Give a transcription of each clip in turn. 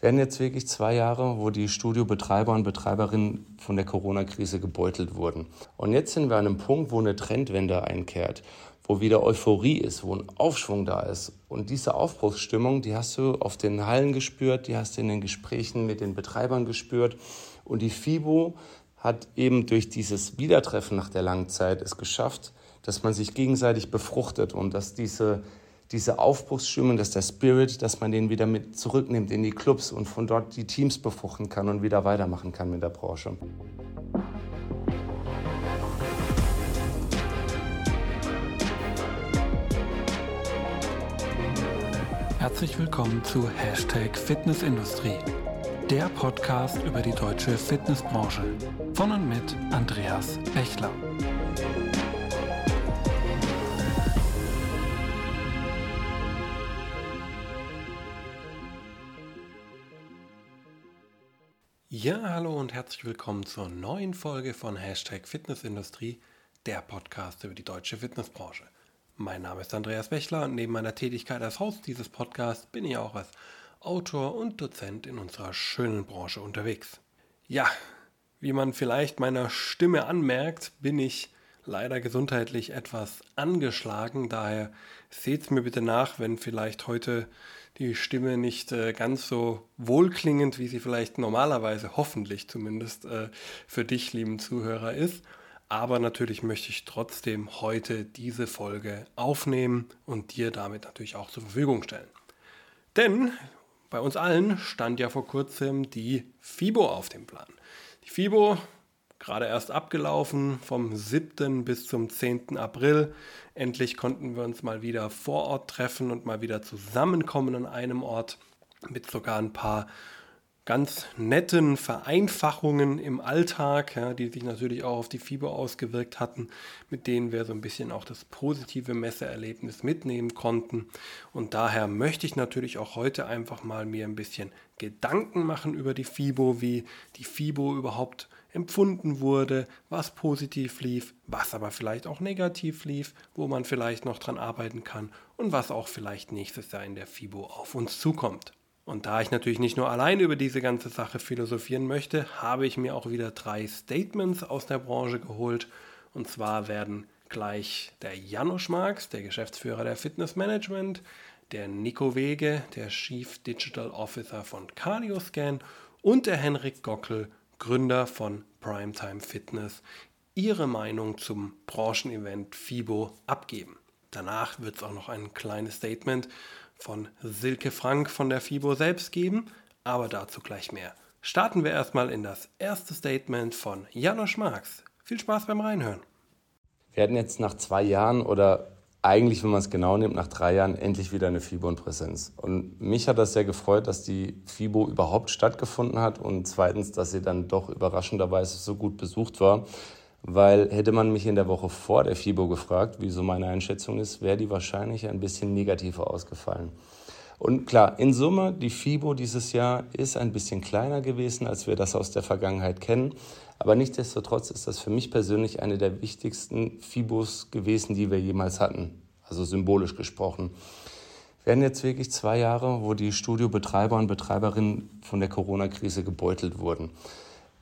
werden jetzt wirklich zwei Jahre, wo die Studiobetreiber und Betreiberinnen von der Corona-Krise gebeutelt wurden. Und jetzt sind wir an einem Punkt, wo eine Trendwende einkehrt, wo wieder Euphorie ist, wo ein Aufschwung da ist. Und diese Aufbruchsstimmung, die hast du auf den Hallen gespürt, die hast du in den Gesprächen mit den Betreibern gespürt. Und die FIBO hat eben durch dieses Wiedertreffen nach der langen Zeit es geschafft, dass man sich gegenseitig befruchtet und dass diese diese Aufbruchsstimmung, dass der Spirit, dass man den wieder mit zurücknimmt in die Clubs und von dort die Teams befruchten kann und wieder weitermachen kann mit der Branche. Herzlich willkommen zu Hashtag Fitnessindustrie, der Podcast über die deutsche Fitnessbranche von und mit Andreas Bechler. Ja, hallo und herzlich willkommen zur neuen Folge von Hashtag Fitnessindustrie, der Podcast über die deutsche Fitnessbranche. Mein Name ist Andreas Bechler und neben meiner Tätigkeit als Host dieses Podcasts bin ich auch als Autor und Dozent in unserer schönen Branche unterwegs. Ja, wie man vielleicht meiner Stimme anmerkt, bin ich leider gesundheitlich etwas angeschlagen. Daher seht mir bitte nach, wenn vielleicht heute die Stimme nicht äh, ganz so wohlklingend, wie sie vielleicht normalerweise, hoffentlich zumindest, äh, für dich, lieben Zuhörer, ist. Aber natürlich möchte ich trotzdem heute diese Folge aufnehmen und dir damit natürlich auch zur Verfügung stellen. Denn bei uns allen stand ja vor kurzem die FIBO auf dem Plan. Die FIBO gerade erst abgelaufen, vom 7. bis zum 10. April. Endlich konnten wir uns mal wieder vor Ort treffen und mal wieder zusammenkommen an einem Ort mit sogar ein paar ganz netten Vereinfachungen im Alltag, ja, die sich natürlich auch auf die Fieber ausgewirkt hatten, mit denen wir so ein bisschen auch das positive Messeerlebnis mitnehmen konnten. Und daher möchte ich natürlich auch heute einfach mal mir ein bisschen Gedanken machen über die FIBO, wie die FIBO überhaupt empfunden wurde, was positiv lief, was aber vielleicht auch negativ lief, wo man vielleicht noch dran arbeiten kann und was auch vielleicht nächstes Jahr in der FIBO auf uns zukommt. Und da ich natürlich nicht nur allein über diese ganze Sache philosophieren möchte, habe ich mir auch wieder drei Statements aus der Branche geholt. Und zwar werden gleich der Janusz Marx, der Geschäftsführer der Fitness Management, der Nico Wege, der Chief Digital Officer von CardioScan und der Henrik Gockel, Gründer von Primetime Fitness, ihre Meinung zum Branchenevent FIBO abgeben. Danach wird es auch noch ein kleines Statement von Silke Frank von der FIBO selbst geben, aber dazu gleich mehr. Starten wir erstmal in das erste Statement von Janosch Marx. Viel Spaß beim Reinhören. Wir hatten jetzt nach zwei Jahren oder eigentlich, wenn man es genau nimmt, nach drei Jahren endlich wieder eine FIBO in Präsenz. Und mich hat das sehr gefreut, dass die FIBO überhaupt stattgefunden hat und zweitens, dass sie dann doch überraschenderweise so gut besucht war. Weil hätte man mich in der Woche vor der FIBO gefragt, wie so meine Einschätzung ist, wäre die wahrscheinlich ein bisschen negativer ausgefallen. Und klar, in Summe, die FIBO dieses Jahr ist ein bisschen kleiner gewesen, als wir das aus der Vergangenheit kennen. Aber nichtsdestotrotz ist das für mich persönlich eine der wichtigsten FIBOs gewesen, die wir jemals hatten. Also symbolisch gesprochen. Wir werden jetzt wirklich zwei Jahre, wo die Studiobetreiber und Betreiberinnen von der Corona-Krise gebeutelt wurden.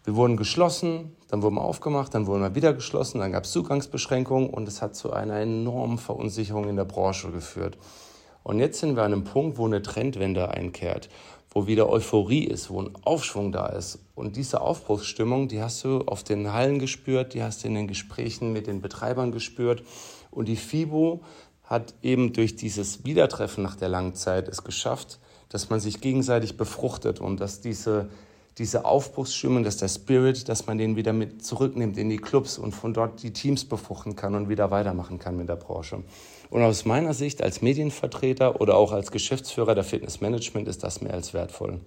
Wir wurden geschlossen, dann wurden wir aufgemacht, dann wurden wir wieder geschlossen, dann gab es Zugangsbeschränkungen und es hat zu einer enormen Verunsicherung in der Branche geführt. Und jetzt sind wir an einem Punkt, wo eine Trendwende einkehrt, wo wieder Euphorie ist, wo ein Aufschwung da ist. Und diese Aufbruchsstimmung, die hast du auf den Hallen gespürt, die hast du in den Gesprächen mit den Betreibern gespürt. Und die FIBO hat eben durch dieses Wiedertreffen nach der langen Zeit es geschafft, dass man sich gegenseitig befruchtet und dass diese diese Aufbruchsstimmung, dass der Spirit, dass man den wieder mit zurücknimmt in die Clubs und von dort die Teams befruchten kann und wieder weitermachen kann mit der Branche. Und aus meiner Sicht als Medienvertreter oder auch als Geschäftsführer der Fitnessmanagement ist das mehr als wertvoll.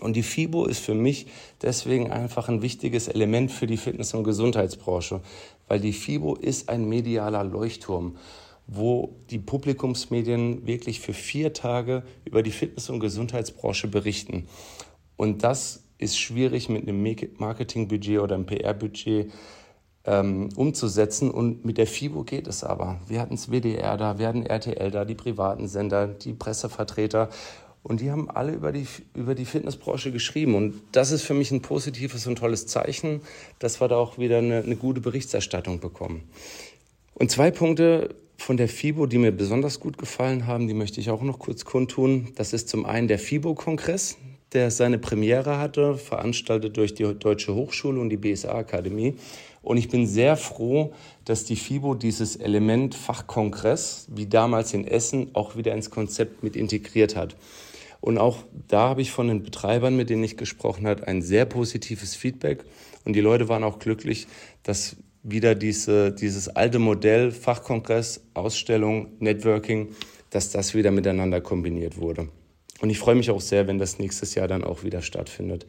Und die FIBO ist für mich deswegen einfach ein wichtiges Element für die Fitness- und Gesundheitsbranche, weil die FIBO ist ein medialer Leuchtturm, wo die Publikumsmedien wirklich für vier Tage über die Fitness- und Gesundheitsbranche berichten. Und das ist schwierig mit einem Marketingbudget oder einem PR-Budget ähm, umzusetzen. Und mit der FIBO geht es aber. Wir hatten das WDR da, wir hatten RTL da, die privaten Sender, die Pressevertreter. Und die haben alle über die, über die Fitnessbranche geschrieben. Und das ist für mich ein positives und tolles Zeichen, dass wir da auch wieder eine, eine gute Berichterstattung bekommen. Und zwei Punkte von der FIBO, die mir besonders gut gefallen haben, die möchte ich auch noch kurz kundtun. Das ist zum einen der FIBO-Kongress, der seine Premiere hatte, veranstaltet durch die Deutsche Hochschule und die BSA-Akademie. Und ich bin sehr froh, dass die FIBO dieses Element Fachkongress, wie damals in Essen, auch wieder ins Konzept mit integriert hat. Und auch da habe ich von den Betreibern, mit denen ich gesprochen habe, ein sehr positives Feedback. Und die Leute waren auch glücklich, dass wieder diese, dieses alte Modell Fachkongress, Ausstellung, Networking, dass das wieder miteinander kombiniert wurde. Und ich freue mich auch sehr, wenn das nächstes Jahr dann auch wieder stattfindet.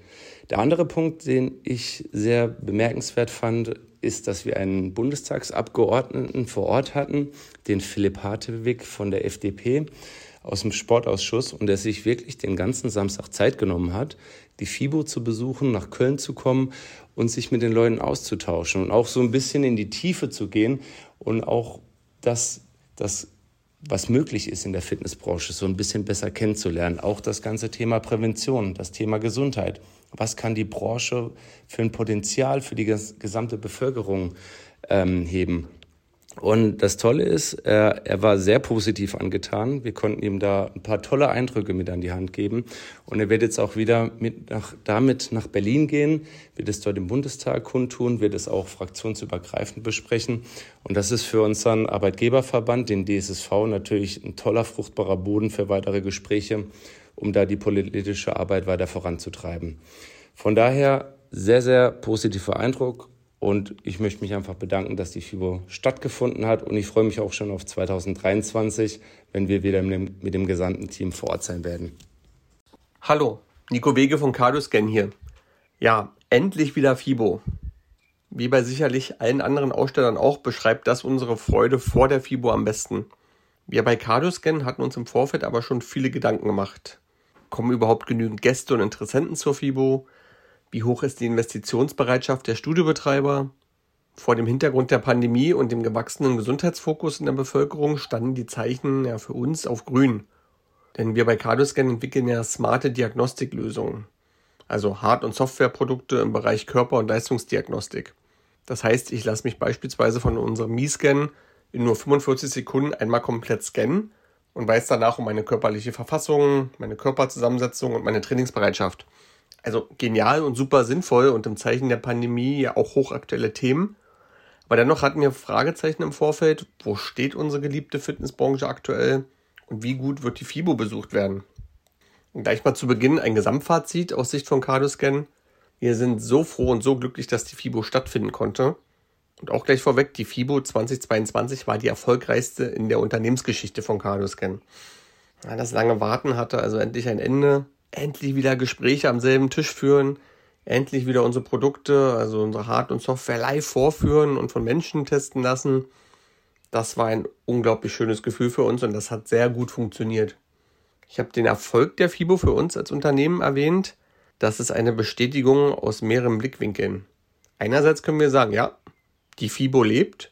Der andere Punkt, den ich sehr bemerkenswert fand, ist, dass wir einen Bundestagsabgeordneten vor Ort hatten, den Philipp Hartewig von der FDP aus dem Sportausschuss und der sich wirklich den ganzen Samstag Zeit genommen hat, die FIBO zu besuchen, nach Köln zu kommen und sich mit den Leuten auszutauschen und auch so ein bisschen in die Tiefe zu gehen und auch das, das was möglich ist in der Fitnessbranche, so ein bisschen besser kennenzulernen. Auch das ganze Thema Prävention, das Thema Gesundheit. Was kann die Branche für ein Potenzial für die gesamte Bevölkerung ähm, heben? Und das Tolle ist, er, er war sehr positiv angetan. Wir konnten ihm da ein paar tolle Eindrücke mit an die Hand geben. Und er wird jetzt auch wieder mit nach, damit nach Berlin gehen, wird es dort im Bundestag kundtun, wird es auch fraktionsübergreifend besprechen. Und das ist für unseren Arbeitgeberverband, den DSSV, natürlich ein toller, fruchtbarer Boden für weitere Gespräche, um da die politische Arbeit weiter voranzutreiben. Von daher sehr, sehr positiver Eindruck und ich möchte mich einfach bedanken, dass die FIBO stattgefunden hat. Und ich freue mich auch schon auf 2023, wenn wir wieder mit dem, mit dem gesamten Team vor Ort sein werden. Hallo, Nico Wege von Cardoscan hier. Ja, endlich wieder FIBO. Wie bei sicherlich allen anderen Ausstellern auch, beschreibt das unsere Freude vor der FIBO am besten. Wir bei Cardoscan hatten uns im Vorfeld aber schon viele Gedanken gemacht. Kommen überhaupt genügend Gäste und Interessenten zur FIBO? Wie hoch ist die Investitionsbereitschaft der Studiobetreiber? Vor dem Hintergrund der Pandemie und dem gewachsenen Gesundheitsfokus in der Bevölkerung standen die Zeichen ja für uns auf grün. Denn wir bei Cardoscan entwickeln ja smarte Diagnostiklösungen, also Hard- und Softwareprodukte im Bereich Körper- und Leistungsdiagnostik. Das heißt, ich lasse mich beispielsweise von unserem Mi-Scan in nur 45 Sekunden einmal komplett scannen und weiß danach um meine körperliche Verfassung, meine Körperzusammensetzung und meine Trainingsbereitschaft also genial und super sinnvoll und im Zeichen der Pandemie ja auch hochaktuelle Themen. Aber dennoch hatten wir Fragezeichen im Vorfeld, wo steht unsere geliebte Fitnessbranche aktuell und wie gut wird die FIBO besucht werden. Und gleich mal zu Beginn ein Gesamtfazit aus Sicht von Cardoscan. Wir sind so froh und so glücklich, dass die FIBO stattfinden konnte. Und auch gleich vorweg, die FIBO 2022 war die erfolgreichste in der Unternehmensgeschichte von Cardoscan. Das lange Warten hatte also endlich ein Ende endlich wieder Gespräche am selben Tisch führen, endlich wieder unsere Produkte, also unsere Hard- und Software live vorführen und von Menschen testen lassen. Das war ein unglaublich schönes Gefühl für uns und das hat sehr gut funktioniert. Ich habe den Erfolg der FIBO für uns als Unternehmen erwähnt. Das ist eine Bestätigung aus mehreren Blickwinkeln. Einerseits können wir sagen, ja, die FIBO lebt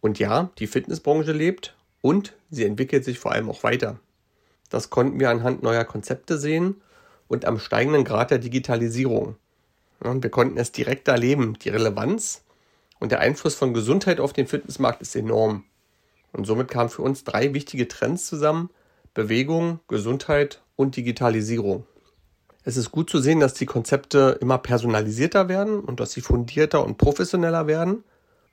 und ja, die Fitnessbranche lebt und sie entwickelt sich vor allem auch weiter. Das konnten wir anhand neuer Konzepte sehen und am steigenden Grad der Digitalisierung. Ja, wir konnten es direkt erleben. Die Relevanz und der Einfluss von Gesundheit auf den Fitnessmarkt ist enorm. Und somit kamen für uns drei wichtige Trends zusammen. Bewegung, Gesundheit und Digitalisierung. Es ist gut zu sehen, dass die Konzepte immer personalisierter werden und dass sie fundierter und professioneller werden.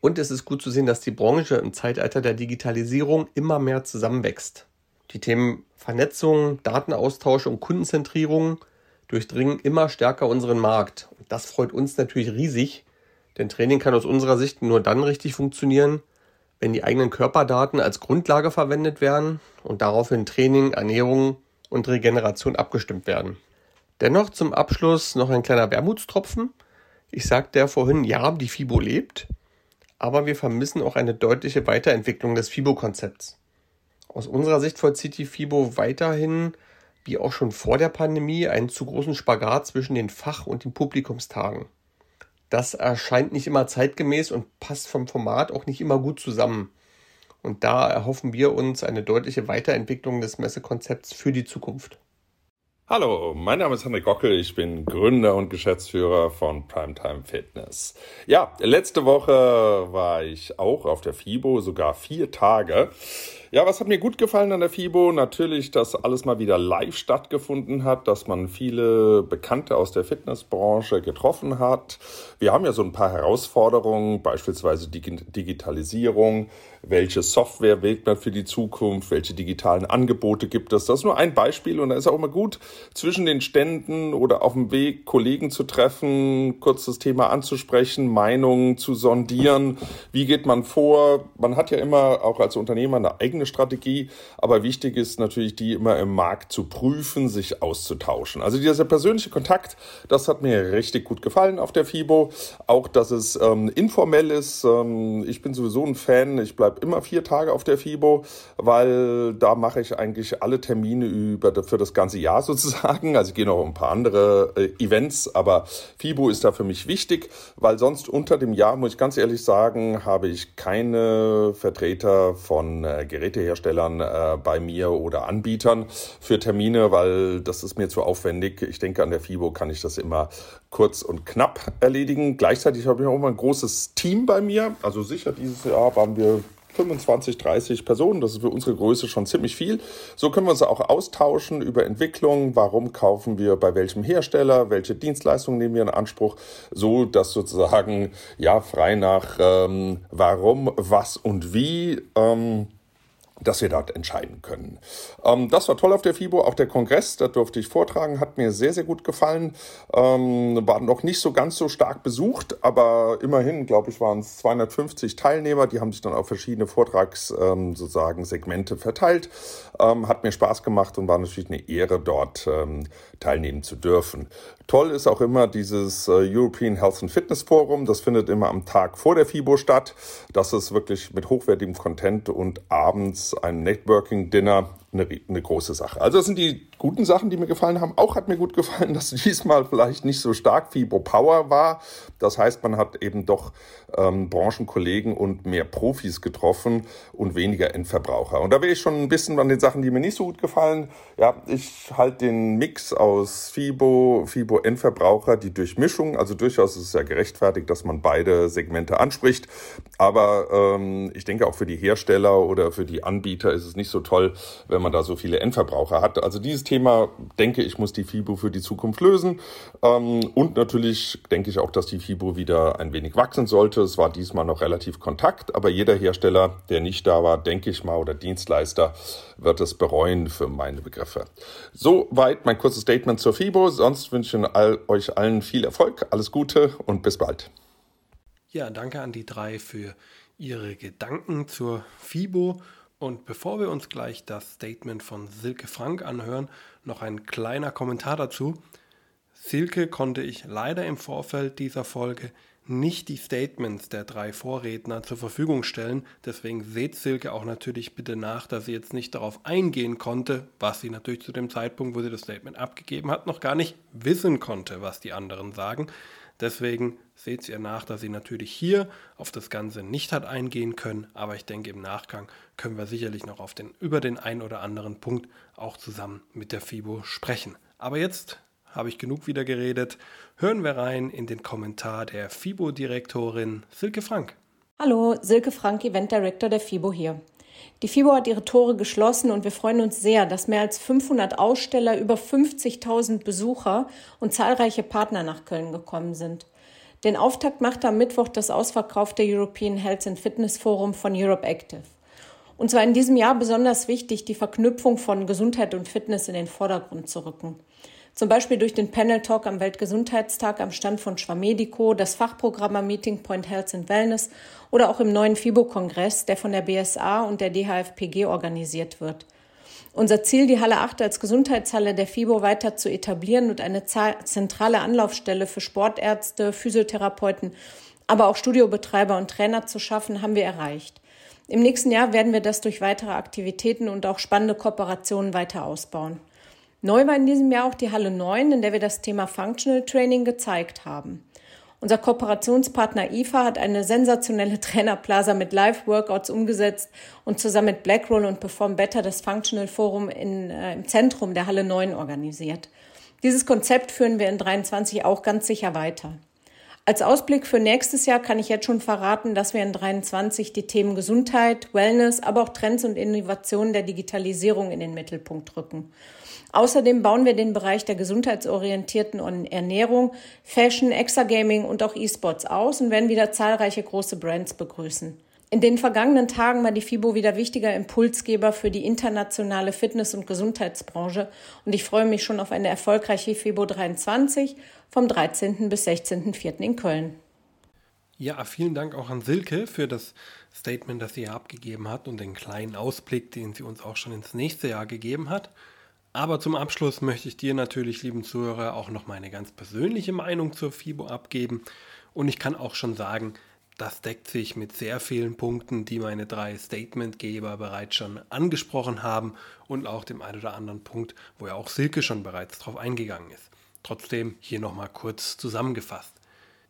Und es ist gut zu sehen, dass die Branche im Zeitalter der Digitalisierung immer mehr zusammenwächst. Die Themen Vernetzung, Datenaustausch und Kundenzentrierung durchdringen immer stärker unseren Markt. Und das freut uns natürlich riesig, denn Training kann aus unserer Sicht nur dann richtig funktionieren, wenn die eigenen Körperdaten als Grundlage verwendet werden und daraufhin Training, Ernährung und Regeneration abgestimmt werden. Dennoch zum Abschluss noch ein kleiner Wermutstropfen. Ich sagte ja vorhin, ja, die FIBO lebt, aber wir vermissen auch eine deutliche Weiterentwicklung des FIBO-Konzepts. Aus unserer Sicht vollzieht die FIBO weiterhin, wie auch schon vor der Pandemie, einen zu großen Spagat zwischen den Fach- und den Publikumstagen. Das erscheint nicht immer zeitgemäß und passt vom Format auch nicht immer gut zusammen. Und da erhoffen wir uns eine deutliche Weiterentwicklung des Messekonzepts für die Zukunft. Hallo, mein Name ist Henrik Gockel, ich bin Gründer und Geschäftsführer von Primetime Fitness. Ja, letzte Woche war ich auch auf der FIBO, sogar vier Tage. Ja, was hat mir gut gefallen an der FIBO? Natürlich, dass alles mal wieder live stattgefunden hat, dass man viele Bekannte aus der Fitnessbranche getroffen hat. Wir haben ja so ein paar Herausforderungen, beispielsweise Digitalisierung. Welche Software wählt man für die Zukunft? Welche digitalen Angebote gibt es? Das ist nur ein Beispiel und da ist auch immer gut, zwischen den Ständen oder auf dem Weg Kollegen zu treffen, kurz das Thema anzusprechen, Meinungen zu sondieren. Wie geht man vor? Man hat ja immer auch als Unternehmer eine eigene eigene Strategie, aber wichtig ist natürlich, die immer im Markt zu prüfen, sich auszutauschen. Also dieser persönliche Kontakt, das hat mir richtig gut gefallen auf der FIBO. Auch, dass es ähm, informell ist. Ähm, ich bin sowieso ein Fan. Ich bleibe immer vier Tage auf der FIBO, weil da mache ich eigentlich alle Termine über für das ganze Jahr sozusagen. Also ich gehe noch ein paar andere äh, Events, aber FIBO ist da für mich wichtig, weil sonst unter dem Jahr, muss ich ganz ehrlich sagen, habe ich keine Vertreter von äh, Geräten Geräteherstellern äh, bei mir oder Anbietern für Termine, weil das ist mir zu aufwendig. Ich denke, an der FIBO kann ich das immer kurz und knapp erledigen. Gleichzeitig habe ich auch immer ein großes Team bei mir. Also sicher, dieses Jahr waren wir 25, 30 Personen. Das ist für unsere Größe schon ziemlich viel. So können wir uns auch austauschen über Entwicklung. Warum kaufen wir bei welchem Hersteller? Welche Dienstleistungen nehmen wir in Anspruch? So, dass sozusagen, ja, frei nach ähm, warum, was und wie, ähm, dass wir dort entscheiden können. Ähm, das war toll auf der FIBO, auch der Kongress, da durfte ich vortragen, hat mir sehr, sehr gut gefallen. Ähm, war noch nicht so ganz so stark besucht, aber immerhin, glaube ich, waren es 250 Teilnehmer, die haben sich dann auf verschiedene Vortrags ähm, sozusagen Segmente verteilt. Ähm, hat mir Spaß gemacht und war natürlich eine Ehre, dort ähm, teilnehmen zu dürfen. Toll ist auch immer dieses äh, European Health and Fitness Forum, das findet immer am Tag vor der FIBO statt. Das ist wirklich mit hochwertigem Content und abends ein Networking-Dinner eine, eine große Sache. Also das sind die guten Sachen, die mir gefallen haben. Auch hat mir gut gefallen, dass diesmal vielleicht nicht so stark Fibro Power war. Das heißt, man hat eben doch ähm, Branchenkollegen und mehr Profis getroffen und weniger Endverbraucher. Und da will ich schon ein bisschen an den Sachen, die mir nicht so gut gefallen. Ja, ich halte den Mix aus FIBO, FIBO Endverbraucher, die Durchmischung. Also durchaus ist es ja gerechtfertigt, dass man beide Segmente anspricht. Aber ähm, ich denke auch für die Hersteller oder für die Anbieter ist es nicht so toll, wenn wenn man da so viele Endverbraucher hat. Also dieses Thema, denke ich, muss die FIBO für die Zukunft lösen. Ähm, und natürlich denke ich auch, dass die FIBO wieder ein wenig wachsen sollte. Es war diesmal noch relativ Kontakt, aber jeder Hersteller, der nicht da war, denke ich mal, oder Dienstleister, wird es bereuen für meine Begriffe. Soweit mein kurzes Statement zur FIBO. Sonst wünsche ich euch allen viel Erfolg, alles Gute und bis bald. Ja, danke an die drei für ihre Gedanken zur FIBO und bevor wir uns gleich das Statement von Silke Frank anhören, noch ein kleiner Kommentar dazu. Silke konnte ich leider im Vorfeld dieser Folge nicht die Statements der drei Vorredner zur Verfügung stellen. Deswegen seht Silke auch natürlich bitte nach, dass sie jetzt nicht darauf eingehen konnte, was sie natürlich zu dem Zeitpunkt, wo sie das Statement abgegeben hat, noch gar nicht wissen konnte, was die anderen sagen. Deswegen seht ihr nach, dass sie natürlich hier auf das Ganze nicht hat eingehen können, aber ich denke im Nachgang können wir sicherlich noch auf den, über den einen oder anderen Punkt auch zusammen mit der FIBO sprechen. Aber jetzt habe ich genug wieder geredet. Hören wir rein in den Kommentar der FIBO-Direktorin Silke Frank. Hallo, Silke Frank, Event Director der FIBO hier. Die FIBO hat ihre Tore geschlossen und wir freuen uns sehr, dass mehr als 500 Aussteller, über 50.000 Besucher und zahlreiche Partner nach Köln gekommen sind. Den Auftakt machte am Mittwoch das ausverkaufte European Health and Fitness Forum von Europe Active. Und zwar in diesem Jahr besonders wichtig, die Verknüpfung von Gesundheit und Fitness in den Vordergrund zu rücken. Zum Beispiel durch den Panel Talk am Weltgesundheitstag am Stand von Schwamedico, das Fachprogramm am Meeting Point Health and Wellness oder auch im neuen FIBO-Kongress, der von der BSA und der DHFPG organisiert wird. Unser Ziel, die Halle 8 als Gesundheitshalle der FIBO weiter zu etablieren und eine zentrale Anlaufstelle für Sportärzte, Physiotherapeuten, aber auch Studiobetreiber und Trainer zu schaffen, haben wir erreicht. Im nächsten Jahr werden wir das durch weitere Aktivitäten und auch spannende Kooperationen weiter ausbauen. Neu war in diesem Jahr auch die Halle 9, in der wir das Thema Functional Training gezeigt haben. Unser Kooperationspartner IFA hat eine sensationelle Trainerplaza mit Live-Workouts umgesetzt und zusammen mit Blackroll und Perform Better das Functional Forum in, äh, im Zentrum der Halle 9 organisiert. Dieses Konzept führen wir in 23 auch ganz sicher weiter. Als Ausblick für nächstes Jahr kann ich jetzt schon verraten, dass wir in 23 die Themen Gesundheit, Wellness, aber auch Trends und Innovationen der Digitalisierung in den Mittelpunkt rücken. Außerdem bauen wir den Bereich der gesundheitsorientierten Ernährung, Fashion, Exagaming und auch E-Sports aus und werden wieder zahlreiche große Brands begrüßen. In den vergangenen Tagen war die FIBO wieder wichtiger Impulsgeber für die internationale Fitness- und Gesundheitsbranche und ich freue mich schon auf eine erfolgreiche FIBO 23 vom 13. bis 16.04. in Köln. Ja, vielen Dank auch an Silke für das Statement, das sie hier abgegeben hat und den kleinen Ausblick, den sie uns auch schon ins nächste Jahr gegeben hat. Aber zum Abschluss möchte ich dir natürlich, lieben Zuhörer, auch noch meine ganz persönliche Meinung zur FIBO abgeben. Und ich kann auch schon sagen, das deckt sich mit sehr vielen Punkten, die meine drei Statementgeber bereits schon angesprochen haben und auch dem einen oder anderen Punkt, wo ja auch Silke schon bereits drauf eingegangen ist. Trotzdem hier nochmal kurz zusammengefasst.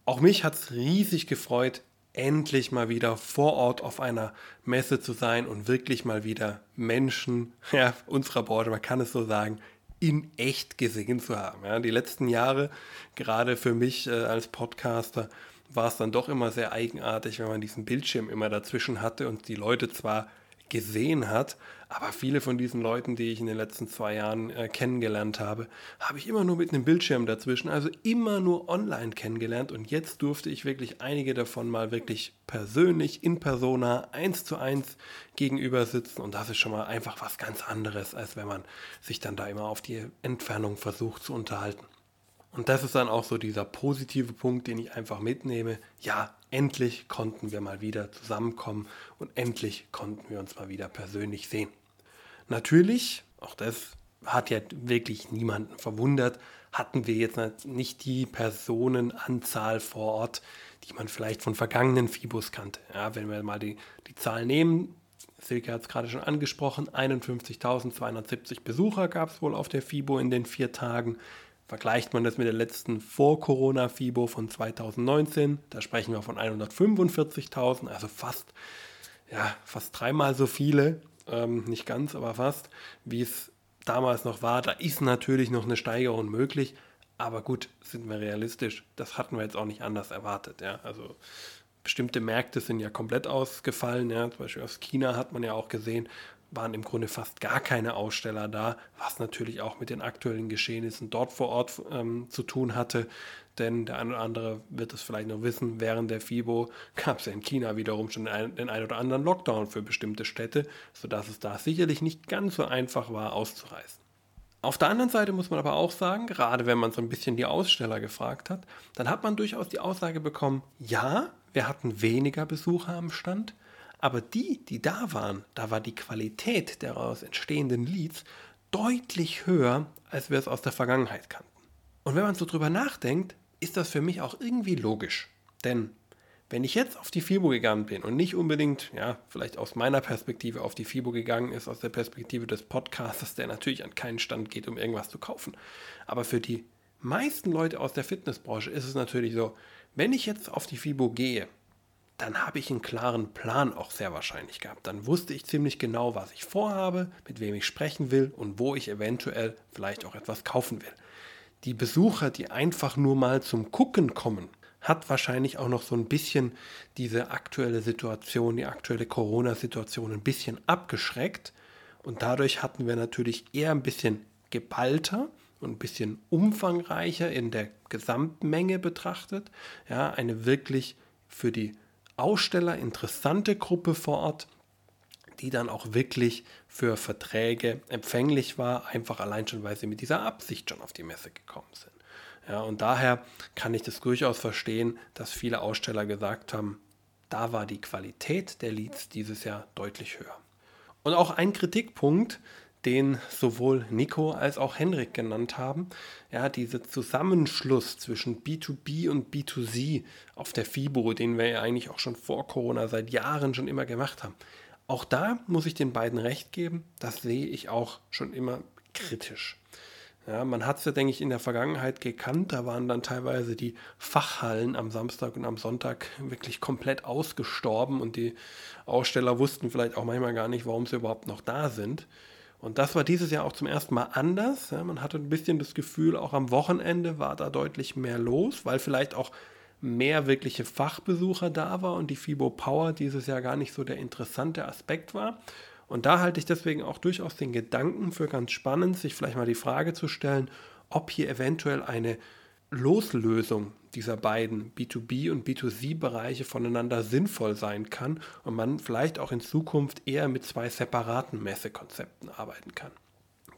Auch mich hat es riesig gefreut, endlich mal wieder vor Ort auf einer Messe zu sein und wirklich mal wieder Menschen ja, unserer Branche, man kann es so sagen, in echt gesehen zu haben. Ja, die letzten Jahre, gerade für mich äh, als Podcaster, war es dann doch immer sehr eigenartig, wenn man diesen Bildschirm immer dazwischen hatte und die Leute zwar gesehen hat, aber viele von diesen Leuten, die ich in den letzten zwei Jahren äh, kennengelernt habe, habe ich immer nur mit einem Bildschirm dazwischen, also immer nur online kennengelernt und jetzt durfte ich wirklich einige davon mal wirklich persönlich in persona eins zu eins gegenüber sitzen und das ist schon mal einfach was ganz anderes, als wenn man sich dann da immer auf die Entfernung versucht zu unterhalten. Und das ist dann auch so dieser positive Punkt, den ich einfach mitnehme. Ja, endlich konnten wir mal wieder zusammenkommen und endlich konnten wir uns mal wieder persönlich sehen. Natürlich, auch das hat ja wirklich niemanden verwundert, hatten wir jetzt nicht die Personenanzahl vor Ort, die man vielleicht von vergangenen Fibus kannte. Ja, wenn wir mal die, die Zahl nehmen, Silke hat es gerade schon angesprochen, 51.270 Besucher gab es wohl auf der FIBO in den vier Tagen. Vergleicht man das mit der letzten Vor-Corona-FIBO von 2019, da sprechen wir von 145.000, also fast, ja, fast dreimal so viele, ähm, nicht ganz, aber fast, wie es damals noch war. Da ist natürlich noch eine Steigerung möglich, aber gut, sind wir realistisch, das hatten wir jetzt auch nicht anders erwartet. Ja? Also bestimmte Märkte sind ja komplett ausgefallen. Ja? Zum Beispiel aus China hat man ja auch gesehen, waren im Grunde fast gar keine Aussteller da, was natürlich auch mit den aktuellen Geschehnissen dort vor Ort ähm, zu tun hatte. Denn der eine oder andere wird es vielleicht noch wissen, während der FIBO gab es ja in China wiederum schon ein, den einen oder anderen Lockdown für bestimmte Städte, sodass es da sicherlich nicht ganz so einfach war auszureisen. Auf der anderen Seite muss man aber auch sagen, gerade wenn man so ein bisschen die Aussteller gefragt hat, dann hat man durchaus die Aussage bekommen, ja, wir hatten weniger Besucher am Stand, aber die, die da waren, da war die Qualität der daraus entstehenden Leads deutlich höher, als wir es aus der Vergangenheit kannten. Und wenn man so drüber nachdenkt, ist das für mich auch irgendwie logisch. Denn wenn ich jetzt auf die FIBO gegangen bin und nicht unbedingt, ja, vielleicht aus meiner Perspektive auf die FIBO gegangen ist, aus der Perspektive des Podcasters, der natürlich an keinen Stand geht, um irgendwas zu kaufen. Aber für die meisten Leute aus der Fitnessbranche ist es natürlich so, wenn ich jetzt auf die FIBO gehe dann habe ich einen klaren Plan auch sehr wahrscheinlich gehabt. Dann wusste ich ziemlich genau, was ich vorhabe, mit wem ich sprechen will und wo ich eventuell vielleicht auch etwas kaufen will. Die Besucher, die einfach nur mal zum Gucken kommen, hat wahrscheinlich auch noch so ein bisschen diese aktuelle Situation, die aktuelle Corona-Situation ein bisschen abgeschreckt. Und dadurch hatten wir natürlich eher ein bisschen geballter und ein bisschen umfangreicher in der Gesamtmenge betrachtet. Ja, eine wirklich für die Aussteller interessante Gruppe vor Ort, die dann auch wirklich für Verträge empfänglich war, einfach allein schon, weil sie mit dieser Absicht schon auf die Messe gekommen sind. Ja, und daher kann ich das durchaus verstehen, dass viele Aussteller gesagt haben, da war die Qualität der Leads dieses Jahr deutlich höher. Und auch ein Kritikpunkt, den sowohl Nico als auch Henrik genannt haben. Ja, dieser Zusammenschluss zwischen B2B und B2C auf der FIBO, den wir ja eigentlich auch schon vor Corona seit Jahren schon immer gemacht haben. Auch da muss ich den beiden recht geben, das sehe ich auch schon immer kritisch. Ja, man hat es ja, denke ich, in der Vergangenheit gekannt. Da waren dann teilweise die Fachhallen am Samstag und am Sonntag wirklich komplett ausgestorben und die Aussteller wussten vielleicht auch manchmal gar nicht, warum sie überhaupt noch da sind. Und das war dieses Jahr auch zum ersten Mal anders. Ja, man hatte ein bisschen das Gefühl, auch am Wochenende war da deutlich mehr los, weil vielleicht auch mehr wirkliche Fachbesucher da war und die FIBO Power dieses Jahr gar nicht so der interessante Aspekt war. Und da halte ich deswegen auch durchaus den Gedanken für ganz spannend, sich vielleicht mal die Frage zu stellen, ob hier eventuell eine Loslösung dieser beiden B2B und B2C-Bereiche voneinander sinnvoll sein kann und man vielleicht auch in Zukunft eher mit zwei separaten Messekonzepten arbeiten kann.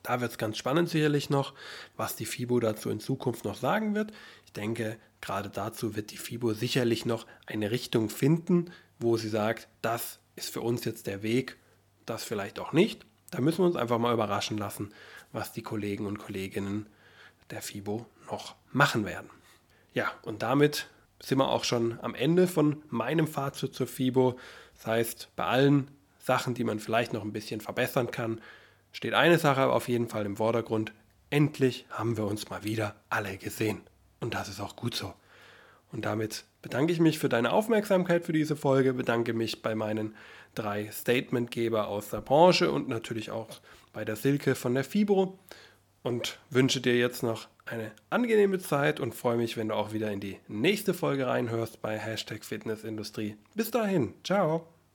Da wird es ganz spannend sicherlich noch, was die FIBO dazu in Zukunft noch sagen wird. Ich denke, gerade dazu wird die FIBO sicherlich noch eine Richtung finden, wo sie sagt, das ist für uns jetzt der Weg das vielleicht auch nicht. Da müssen wir uns einfach mal überraschen lassen, was die Kollegen und Kolleginnen der FIBO noch machen werden. Ja, und damit sind wir auch schon am Ende von meinem Fazit zur FIBO. Das heißt, bei allen Sachen, die man vielleicht noch ein bisschen verbessern kann, steht eine Sache auf jeden Fall im Vordergrund. Endlich haben wir uns mal wieder alle gesehen. Und das ist auch gut so. Und damit bedanke ich mich für deine Aufmerksamkeit für diese Folge, bedanke mich bei meinen drei Statementgeber aus der Branche und natürlich auch bei der Silke von der Fibro und wünsche dir jetzt noch eine angenehme Zeit und freue mich, wenn du auch wieder in die nächste Folge reinhörst bei Hashtag Fitnessindustrie. Bis dahin, ciao.